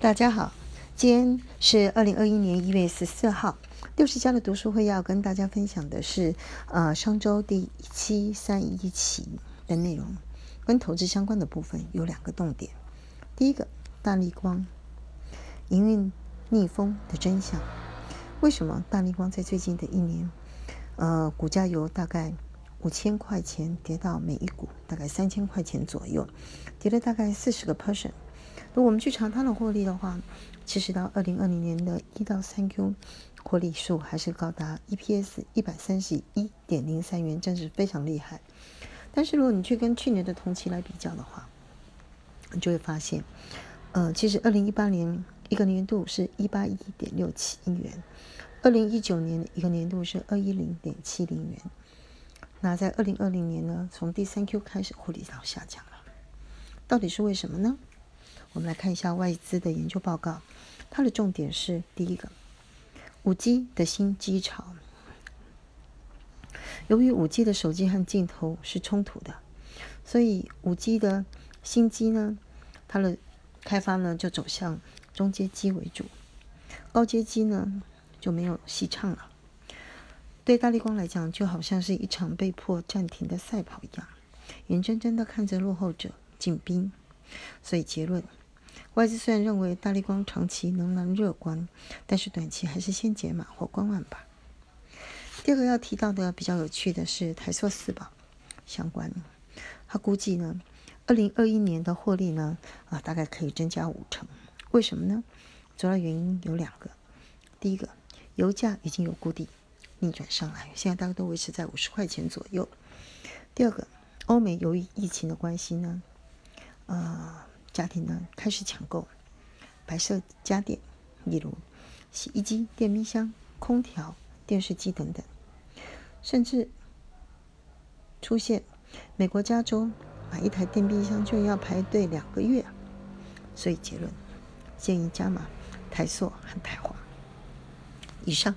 大家好，今天是二零二一年一月十四号，六十家的读书会要跟大家分享的是呃上周第七三一期的内容，跟投资相关的部分有两个重点。第一个，大力光营运逆风的真相，为什么大力光在最近的一年，呃股价由大概五千块钱跌到每一股大概三千块钱左右，跌了大概四十个 percent。如果我们去查它的获利的话，其实到二零二零年的一到三 Q 获利数还是高达 EPS 一百三十一点零三元，真是非常厉害。但是如果你去跟去年的同期来比较的话，你就会发现，呃，其实二零一八年一个年度是一八一点六七亿元，二零一九年一个年度是二一零点七零元。那在二零二零年呢，从第三 Q 开始获利到下降了，到底是为什么呢？我们来看一下外资的研究报告，它的重点是第一个，五 G 的新机潮。由于五 G 的手机和镜头是冲突的，所以五 G 的新机呢，它的开发呢就走向中阶机为主，高阶机呢就没有戏唱了。对大力光来讲，就好像是一场被迫暂停的赛跑一样，眼睁睁的看着落后者进兵。所以结论。外资虽然认为大力光长期仍然乐观，但是短期还是先解码或观望吧。第二个要提到的比较有趣的是台塑四宝相关，他估计呢，二零二一年的获利呢，啊大概可以增加五成。为什么呢？主要原因有两个。第一个，油价已经有固定逆转上来，现在大概都维持在五十块钱左右。第二个，欧美由于疫情的关系呢，呃。家庭呢开始抢购白色家电，例如洗衣机、电冰箱、空调、电视机等等，甚至出现美国加州买一台电冰箱就要排队两个月。所以结论，建议加码台塑和台华。以上。